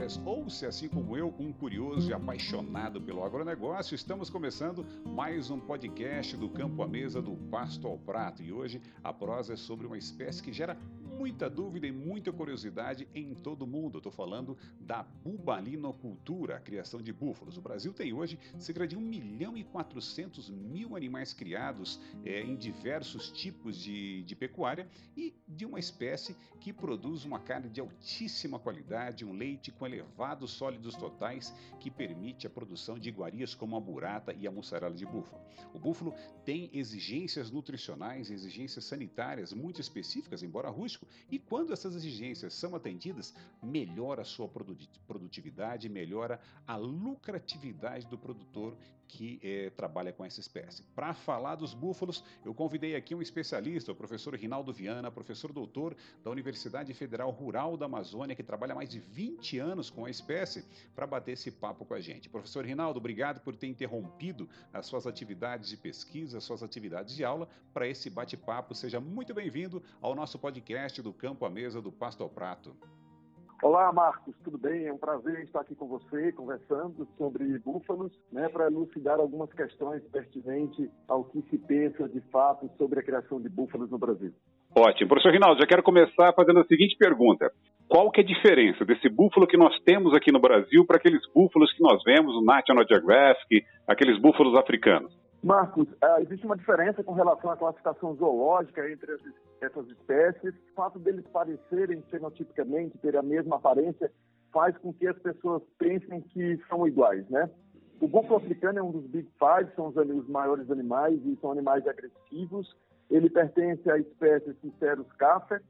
pecuárias ou se, assim como eu, um curioso e apaixonado pelo agronegócio, estamos começando mais um podcast do Campo à Mesa do Pasto ao Prato. E hoje a prosa é sobre uma espécie que gera muita dúvida e muita curiosidade em todo o mundo. Estou falando da bubalinocultura, a criação de búfalos. O Brasil tem hoje cerca de 1 milhão e 400 mil animais criados é, em diversos tipos de, de pecuária e de uma espécie que produz uma carne de altíssima qualidade, um leite com elevados sólidos totais que permite a produção de iguarias como a burata e a mussarela de búfalo. O búfalo tem exigências nutricionais, exigências sanitárias muito específicas, embora rústico, e quando essas exigências são atendidas, melhora a sua produtividade, melhora a lucratividade do produtor que eh, trabalha com essa espécie. Para falar dos búfalos, eu convidei aqui um especialista, o professor Rinaldo Viana, professor doutor da Universidade Federal Rural da Amazônia, que trabalha mais de 20 anos com a espécie, para bater esse papo com a gente. Professor Rinaldo, obrigado por ter interrompido as suas atividades de pesquisa, as suas atividades de aula, para esse bate-papo. Seja muito bem-vindo ao nosso podcast do Campo à Mesa do Pasto ao Prato. Olá, Marcos, tudo bem? É um prazer estar aqui com você, conversando sobre búfalos, né, para elucidar algumas questões pertinentes ao que se pensa de fato sobre a criação de búfalos no Brasil. Ótimo. Professor Rinaldo, já quero começar fazendo a seguinte pergunta. Qual que é a diferença desse búfalo que nós temos aqui no Brasil para aqueles búfalos que nós vemos no National Geographic, aqueles búfalos africanos? Marcos, uh, existe uma diferença com relação à classificação zoológica entre essas espécies. O fato deles parecerem fenotipicamente, ter a mesma aparência, faz com que as pessoas pensem que são iguais, né? O búfalo africano é um dos Big Five, são os, os maiores animais e são animais agressivos. Ele pertence à espécie Cincerus café,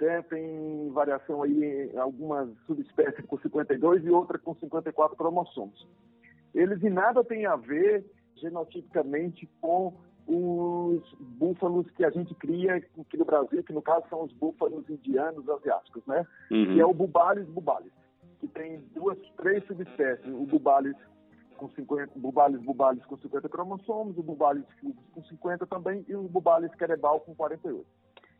né? tem variação aí algumas subespécies com 52 e outra com 54 cromossomos. Eles em nada têm a ver genotipicamente com os búfalos que a gente cria aqui no Brasil, que no caso são os búfalos indianos asiáticos, né? Uhum. Que é o Bubalis bubalis, que tem duas, três subespécies, o Bubalis com 50, Bubalis bubalis com 50 cromossomos, o Bubalis fulvus com 50 também e o Bubalis querebal com 48.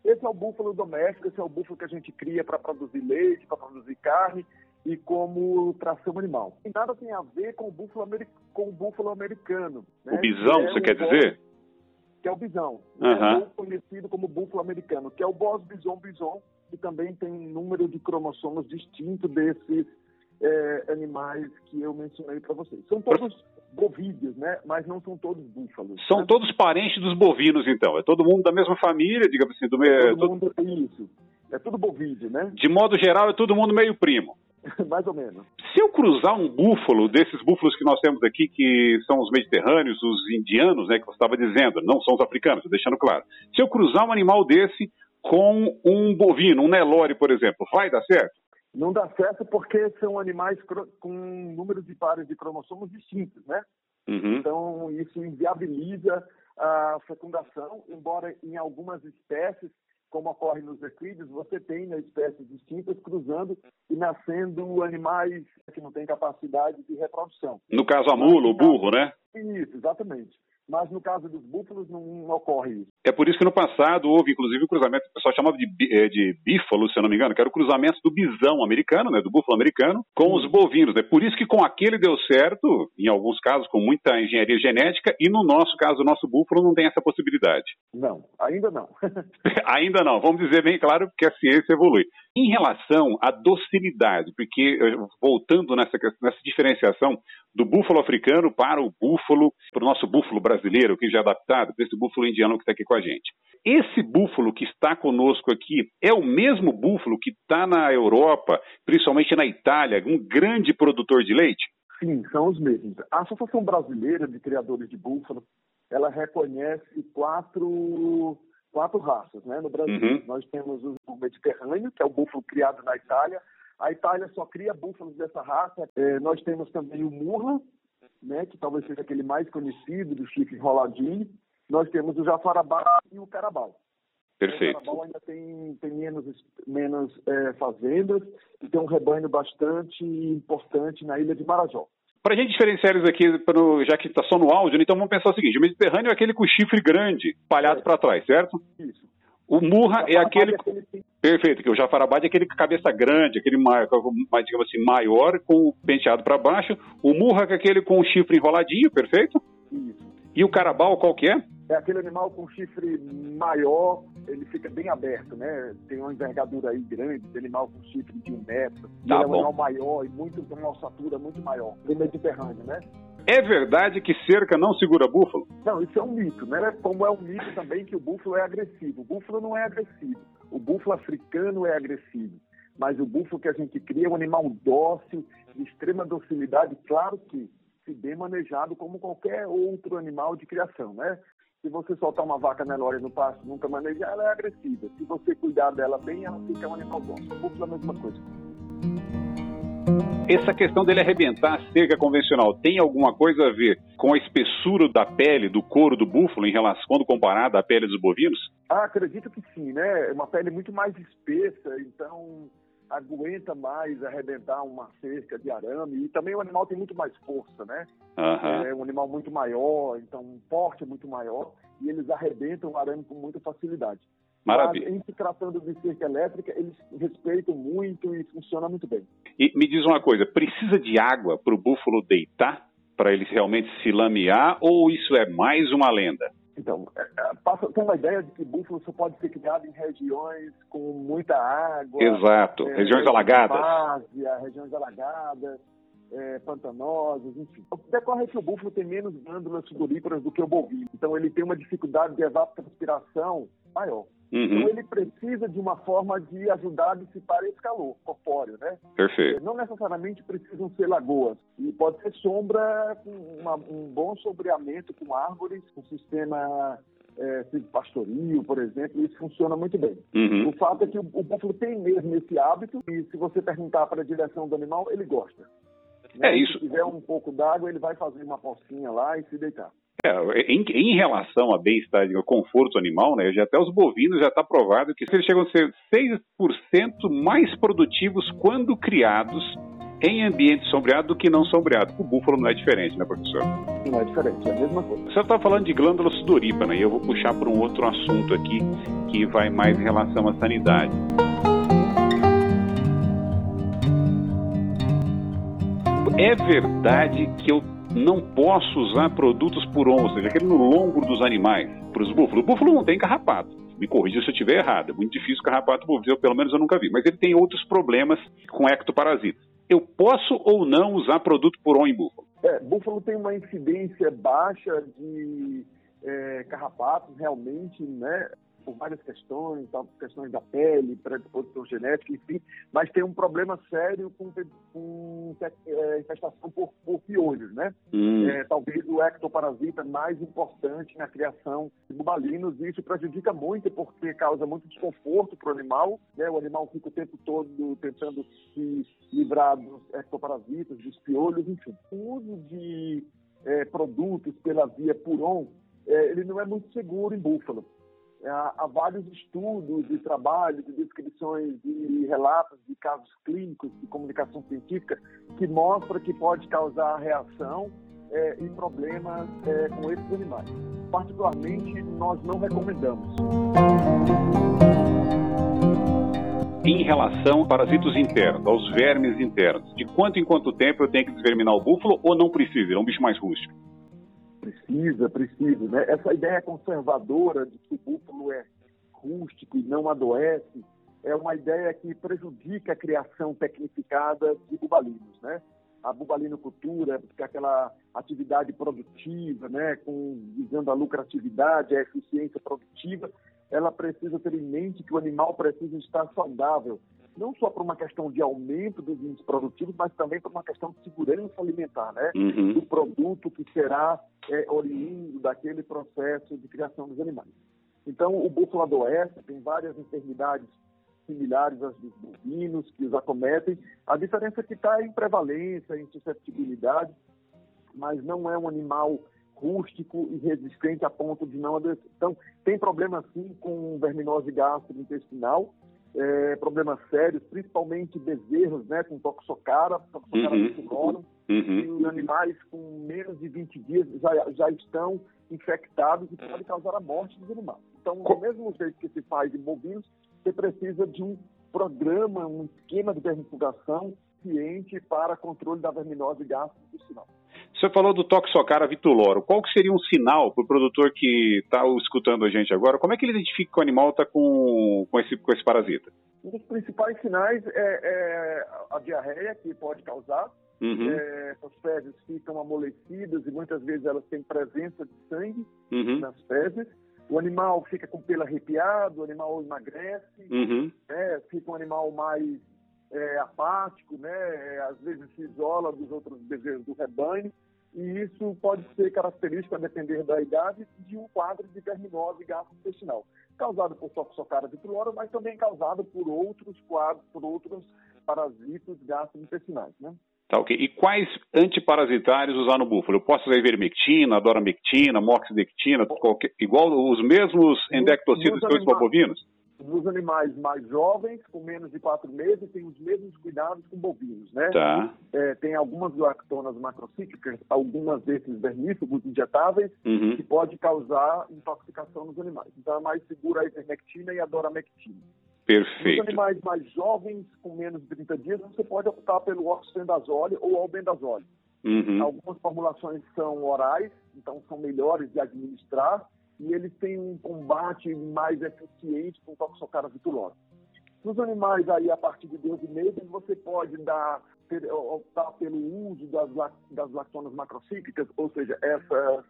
Esse é o búfalo doméstico, esse é o búfalo que a gente cria para produzir leite, para produzir carne e como tração animal. E nada tem a ver com o búfalo, com o búfalo americano. Né? O bisão, é você quer dizer? Que é o bisão, uhum. né? conhecido como búfalo americano, que é o Bos bison bison, que também tem um número de cromossomos distinto desses é, animais que eu mencionei para vocês. São todos bovídeos, né? Mas não são todos búfalos. São né? todos parentes dos bovinos, então. É todo mundo da mesma família, digamos assim, do meio. É todo mundo, isso. É tudo bovídeo, né? De modo geral, é todo mundo meio primo. Mais ou menos. Se eu cruzar um búfalo, desses búfalos que nós temos aqui, que são os mediterrâneos, os indianos, né, que você estava dizendo, não são os africanos, deixando claro. Se eu cruzar um animal desse com um bovino, um Nelore, por exemplo, vai dar certo? Não dá certo porque são animais com números de pares de cromossomos distintos, né? Uhum. Então, isso inviabiliza a fecundação, embora em algumas espécies como ocorre nos equídeos, você tem né, espécies distintas cruzando e nascendo animais que não têm capacidade de reprodução. No caso, a mula, o burro, né? Isso, exatamente mas no caso dos búfalos não, não, ocorre isso. É por isso que no passado houve, inclusive, o cruzamento, o pessoal chamava de, eh, de bífalo, se eu não me engano, que era o cruzamento do bisão americano, né, do búfalo americano, com os bovinos. É por isso que com aquele deu certo, em alguns casos com muita engenharia genética, e no nosso caso, o nosso búfalo não tem essa possibilidade. Não, ainda não. ainda não, vamos dizer bem claro, porque a ciência evolui. Em relação à docilidade, porque eh, voltando nessa, nessa diferenciação do búfalo africano para o búfalo, para o nosso búfalo brasileiro, que já é adaptado, para esse búfalo indiano que está aqui com a gente. Esse búfalo que está conosco aqui é o mesmo búfalo que está na Europa, principalmente na Itália, um grande produtor de leite? Sim, são os mesmos. A Associação Brasileira de Criadores de Búfalo, ela reconhece quatro quatro raças, né? No Brasil, uhum. nós temos o Mediterrâneo, que é o búfalo criado na Itália. A Itália só cria búfalos dessa raça. É, nós temos também o Murra, né? Que talvez seja aquele mais conhecido do chifre enroladinho. Nós temos o Jafarabá e o Carabal. Perfeito. O Carabal ainda tem, tem menos, menos é, fazendas e tem um rebanho bastante importante na ilha de Marajó. Para a gente diferenciar eles aqui, já que está só no áudio, então vamos pensar o seguinte: o Mediterrâneo é aquele com chifre grande, palhado é. para trás, certo? Isso. O murra é aquele... é. Perfeito, que o jafarabade é aquele com cabeça grande, aquele mais, digamos assim, maior, com o penteado para baixo. O murra é aquele com o chifre enroladinho, perfeito? Isso. E o carabal qual que é? É aquele animal com chifre maior, ele fica bem aberto, né? Tem uma envergadura aí grande, esse animal com chifre de um metro. Tá ele bom. é um animal maior e muito, com uma alçatura muito maior, do Mediterrâneo, né? É verdade que cerca não segura búfalo? Não, isso é um mito, né? Como é um mito também que o búfalo é agressivo. O búfalo não é agressivo. O búfalo africano é agressivo. Mas o búfalo que a gente cria é um animal dócil, de extrema docilidade, claro que se bem manejado como qualquer outro animal de criação, né? Se você soltar uma vaca Nelore no pasto nunca manejar, ela é agressiva. Se você cuidar dela bem, ela fica um animal búfalo é a mesma coisa. Essa questão dele arrebentar a cerca convencional tem alguma coisa a ver com a espessura da pele, do couro do búfalo, em relação, quando comparada à pele dos bovinos? Ah, acredito que sim, né? É uma pele muito mais espessa, então aguenta mais arrebentar uma cerca de arame. E também o animal tem muito mais força, né? Uhum. É um animal muito maior, então um porte muito maior, e eles arrebentam o arame com muita facilidade. Maravilha. Mas, em se tratando de cerca elétrica, eles respeitam muito e funciona muito bem. E me diz uma coisa, precisa de água para o búfalo deitar, para ele realmente se lamear, ou isso é mais uma lenda? Então, é, é, passa, tem uma ideia de que búfalo só pode ser criado em regiões com muita água. Exato, é, regiões alagadas. Várzea, regiões alagadas, é, pantanosas, enfim. Decorre que o búfalo tem menos glândulas sudoríparas do que o bovino. Então, ele tem uma dificuldade de evapotranspiração maior. Uhum. Então ele precisa de uma forma de ajudar a dissipar esse calor corpóreo, né? Perfeito. Não necessariamente precisam ser lagoas. E pode ser sombra com uma, um bom sombreamento com árvores, com sistema é, pastoril, por exemplo, isso funciona muito bem. Uhum. O fato é que o, o búfalo tem mesmo esse hábito e se você perguntar para a direção do animal, ele gosta. Né? É isso. Se tiver um pouco d'água, ele vai fazer uma pocinha lá e se deitar. É, em, em, relação a bem-estar e conforto animal, né, já até os bovinos já está provado que eles chegam a ser 6% mais produtivos quando criados em ambiente sombreado do que não sombreado. O búfalo não é diferente, né, professor? Não é diferente, é a mesma coisa. Você está falando de glândula sudorípara, né, e eu vou puxar por um outro assunto aqui que vai mais em relação à sanidade. É verdade que eu não posso usar produtos por on, ou seja, aquele no longo dos animais, para os búfalos. O búfalo não tem carrapato. Me corrija se eu estiver errado. É muito difícil carrapato búfalo, pelo menos eu nunca vi. Mas ele tem outros problemas com ectoparasitas. Eu posso ou não usar produto por on em búfalo? É, búfalo tem uma incidência baixa de é, carrapatos, realmente, né? Por várias questões, questões da pele, predisposição genética, enfim, mas tem um problema sério com, com é, infestação por, por piolhos, né? Hum. É, talvez o ectoparasita mais importante na criação de bubalinos, e isso prejudica muito porque causa muito desconforto para o animal, né? O animal fica o tempo todo tentando se livrar dos ectoparasitas, dos piolhos, enfim. O uso de é, produtos pela via Puron, é, ele não é muito seguro em búfalo. É, há vários estudos e trabalhos, de descrições e relatos de casos clínicos de comunicação científica que mostram que pode causar reação é, e problemas é, com esses animais. Particularmente, nós não recomendamos. Em relação a parasitos internos, aos vermes internos, de quanto em quanto tempo eu tenho que desverminar o búfalo ou não precisa? É um bicho mais rústico. Precisa, precisa. Né? Essa ideia conservadora de que o búfalo é rústico e não adoece é uma ideia que prejudica a criação tecnificada de bubalinos, né? A bubalinocultura, que é aquela atividade produtiva, né, com visando a lucratividade, a eficiência produtiva, ela precisa ter em mente que o animal precisa estar saudável, não só por uma questão de aumento dos índices produtivos, mas também por uma questão de segurança alimentar, né? Uhum. Do produto que será é, oriundo daquele processo de criação dos animais. Então, o búfalo adoece, tem várias enfermidades similares às dos bovinos que os acometem. A diferença é que está em prevalência, em susceptibilidade, mas não é um animal rústico e resistente a ponto de não adoecer. Então, tem problema sim com verminose gastrointestinal, é, problemas sérios, principalmente bezerros né, com toxocara, toxocara uhum. uhum. e os animais com menos de 20 dias já, já estão infectados e podem causar a morte dos animais. Então, do mesmo jeito que se faz em bovinos, você precisa de um programa, um esquema de vermifugação ciente para controle da verminose gastrointestinal. Você falou do Toxocara vituloro. Qual que seria um sinal para o produtor que está escutando a gente agora? Como é que ele identifica que o animal está com, com, esse, com esse parasita? Um dos principais sinais é, é a diarreia, que pode causar. Uhum. É, as fezes ficam amolecidas e muitas vezes elas têm presença de sangue uhum. nas fezes. O animal fica com pelo arrepiado, o animal emagrece, uhum. né? fica um animal mais é, apático, né? É, às vezes se isola dos outros bezerros do rebanho, e isso pode ser característico, a depender da idade, de um quadro de verminose gastrointestinal, causado por toxocara vitulora, mas também causado por outros quadros, por outros parasitos gastrointestinais, né? Tá, ok. E quais antiparasitários usar no búfalo? Eu posso usar ivermectina, doramectina, moxidectina, qualquer, igual os mesmos endectocidas que eu uso bovinos? Nos animais mais jovens, com menos de quatro meses, tem os mesmos cuidados com bovinos, né? Tá. É, tem algumas lactonas macrocíclicas, algumas desses vermífugos injetáveis, uhum. que pode causar intoxicação nos animais. Então é mais segura a ivermectina e a doramectina. Perfeito. Nos animais mais jovens, com menos de 30 dias, você pode optar pelo oxibendazole ou albendazole. Uhum. Algumas formulações são orais, então são melhores de administrar, e eles têm um combate mais eficiente com toxocara vitulose. Nos animais aí a partir de 12 meses você pode dar optar pelo uso das, das lactonas macrocíclicas, ou seja, essas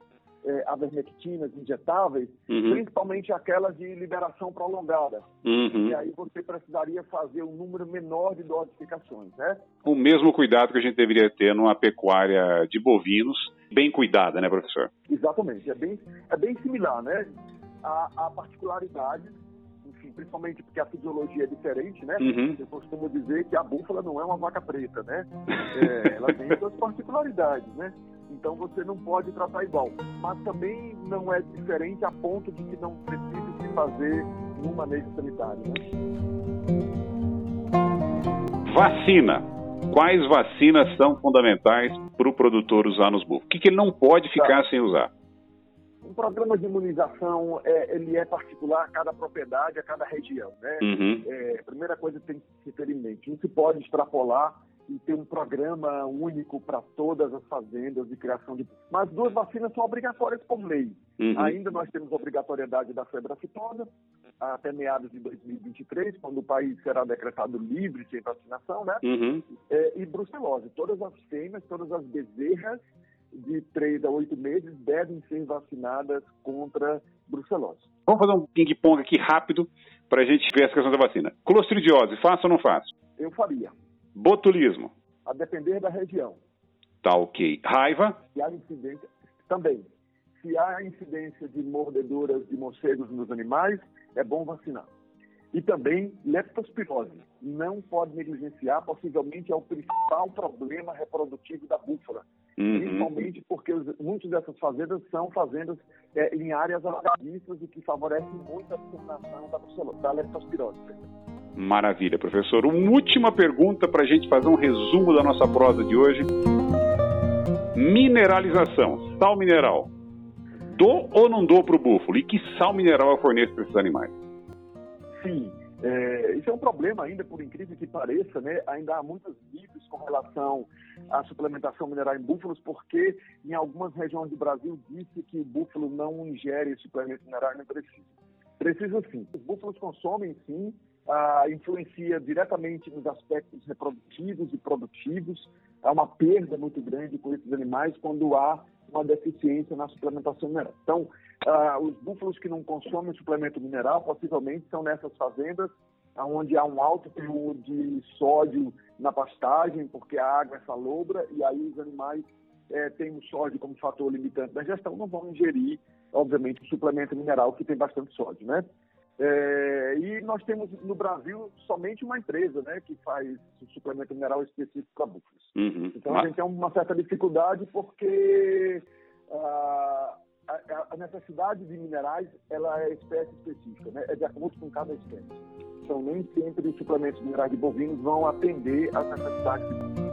é, avermectinas injetáveis, uhum. principalmente aquelas de liberação prolongada. Uhum. E aí você precisaria fazer um número menor de dosificações, né? O mesmo cuidado que a gente deveria ter numa pecuária de bovinos, bem cuidada, né, professor? Exatamente, é bem, é bem similar, né? A, a particularidades enfim, principalmente porque a fisiologia é diferente, né? Uhum. Eu costumo dizer que a búfala não é uma vaca preta, né? É, ela tem suas particularidades, né? Então você não pode tratar igual. Mas também não é diferente a ponto de que não precise se fazer um manejo sanitário. Né? Vacina. Quais vacinas são fundamentais para o produtor usar nos búfalos? O que, que ele não pode ficar tá. sem usar? Um programa de imunização é, ele é particular a cada propriedade, a cada região. Né? Uhum. É, a primeira coisa que tem que se ter em mente, não se pode extrapolar e ter um programa único para todas as fazendas de criação de. Mas duas vacinas são obrigatórias por lei. Uhum. Ainda nós temos obrigatoriedade da febre aftosa até meados de 2023, quando o país será decretado livre sem vacinação, né? Uhum. É, e brucelose. Todas as fêmeas, todas as bezerras de 3 a 8 meses devem ser vacinadas contra brucelose. Vamos fazer um ping-pong aqui rápido para a gente ver essa questão da vacina. Clostridiose, faço ou não faço? Eu faria. Botulismo. A depender da região. Tá ok. Raiva? Se há incidência, também. Se há incidência de mordeduras de morcegos nos animais, é bom vacinar. E também leptospirose. Não pode negligenciar, possivelmente é o principal problema reprodutivo da búfala. Uhum. Principalmente porque muitas dessas fazendas são fazendas é, em áreas alagadistas e que favorecem muito a disseminação da, da leptospirose. Maravilha, professor. Uma última pergunta para a gente fazer um resumo da nossa prosa de hoje. Mineralização, sal mineral. Dou ou não dou para o búfalo? E que sal mineral eu forneço para esses animais? Sim, é, isso é um problema ainda, por incrível que pareça, né? Ainda há muitos mitos com relação à suplementação mineral em búfalos, porque em algumas regiões do Brasil disse que o búfalo não ingere suplemento mineral não precisa. Precisa sim. Os búfalos consomem sim influencia diretamente nos aspectos reprodutivos e produtivos. Há uma perda muito grande com esses animais quando há uma deficiência na suplementação mineral. Então, ah, os búfalos que não consomem suplemento mineral possivelmente são nessas fazendas onde há um alto teor de sódio na pastagem, porque a água é salobra, e aí os animais é, têm o sódio como fator limitante da gestão, não vão ingerir, obviamente, o suplemento mineral que tem bastante sódio, né? É, e nós temos no Brasil somente uma empresa né, que faz suplemento mineral específico para búfalos. Uhum. Então a gente tem uma certa dificuldade porque uh, a, a, necessidade de minerais ela é espécie específica, né? é de acordo com cada espécie. Então, nem sempre os suplementos minerais de bovinos vão atender às necessidades.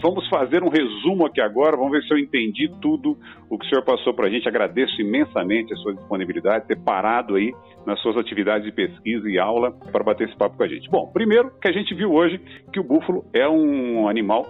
Vamos fazer um resumo aqui agora, vamos ver se eu entendi tudo o que o senhor passou para a gente. Agradeço imensamente a sua disponibilidade, ter parado aí nas suas atividades de pesquisa e aula para bater esse papo com a gente. Bom, primeiro que a gente viu hoje que o búfalo é um animal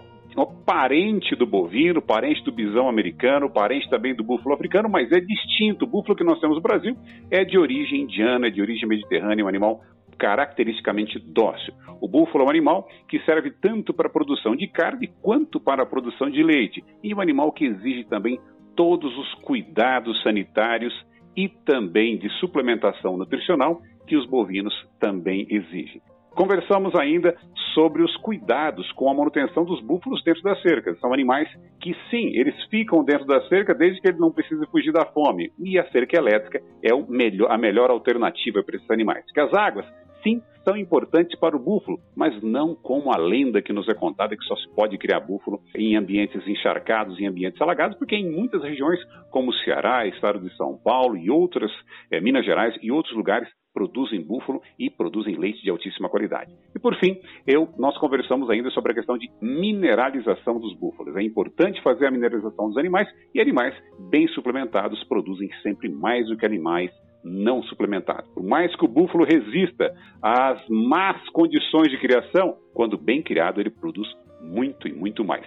parente do bovino, parente do bisão americano, parente também do búfalo africano, mas é distinto. O búfalo que nós temos no Brasil é de origem indiana, é de origem mediterrânea, um animal caracteristicamente dócil. O búfalo é um animal que serve tanto para a produção de carne quanto para a produção de leite, e um animal que exige também todos os cuidados sanitários e também de suplementação nutricional que os bovinos também exigem. Conversamos ainda sobre os cuidados com a manutenção dos búfalos dentro das cercas. São animais que, sim, eles ficam dentro da cerca desde que ele não precise fugir da fome. E a cerca elétrica é melhor, a melhor alternativa para esses animais. Que as águas, sim, são importantes para o búfalo, mas não como a lenda que nos é contada que só se pode criar búfalo em ambientes encharcados, em ambientes alagados, porque em muitas regiões, como Ceará, Estado de São Paulo e outras, é, Minas Gerais e outros lugares, produzem búfalo e produzem leite de altíssima qualidade. E por fim, eu, nós conversamos ainda sobre a questão de mineralização dos búfalos. É importante fazer a mineralização dos animais e animais bem suplementados produzem sempre mais do que animais não suplementados. Por mais que o búfalo resista às más condições de criação, quando bem criado ele produz muito e muito mais.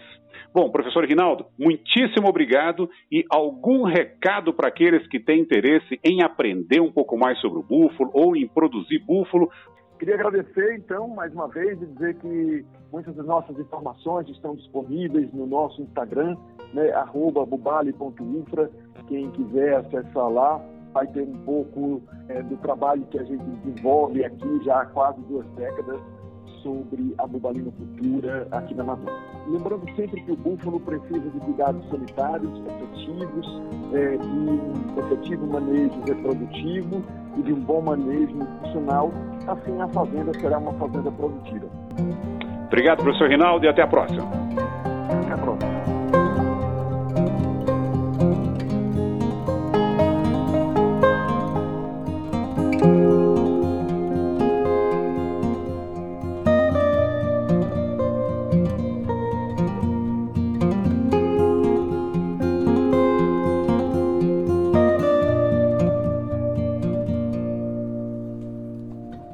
Bom, professor Rinaldo, muitíssimo obrigado e algum recado para aqueles que têm interesse em aprender um pouco mais sobre o búfalo ou em produzir búfalo. Queria agradecer, então, mais uma vez e dizer que muitas das nossas informações estão disponíveis no nosso Instagram, né, bubali.infra. Quem quiser acessar lá vai ter um pouco é, do trabalho que a gente desenvolve aqui já há quase duas décadas sobre a bubalinocultura aqui na Amazônia. Lembrando sempre que o búfalo precisa de cuidados sanitários efetivos, é, de um efetivo manejo reprodutivo e de um bom manejo nutricional, assim a fazenda será uma fazenda produtiva. Obrigado, professor Rinaldo, e até a próxima.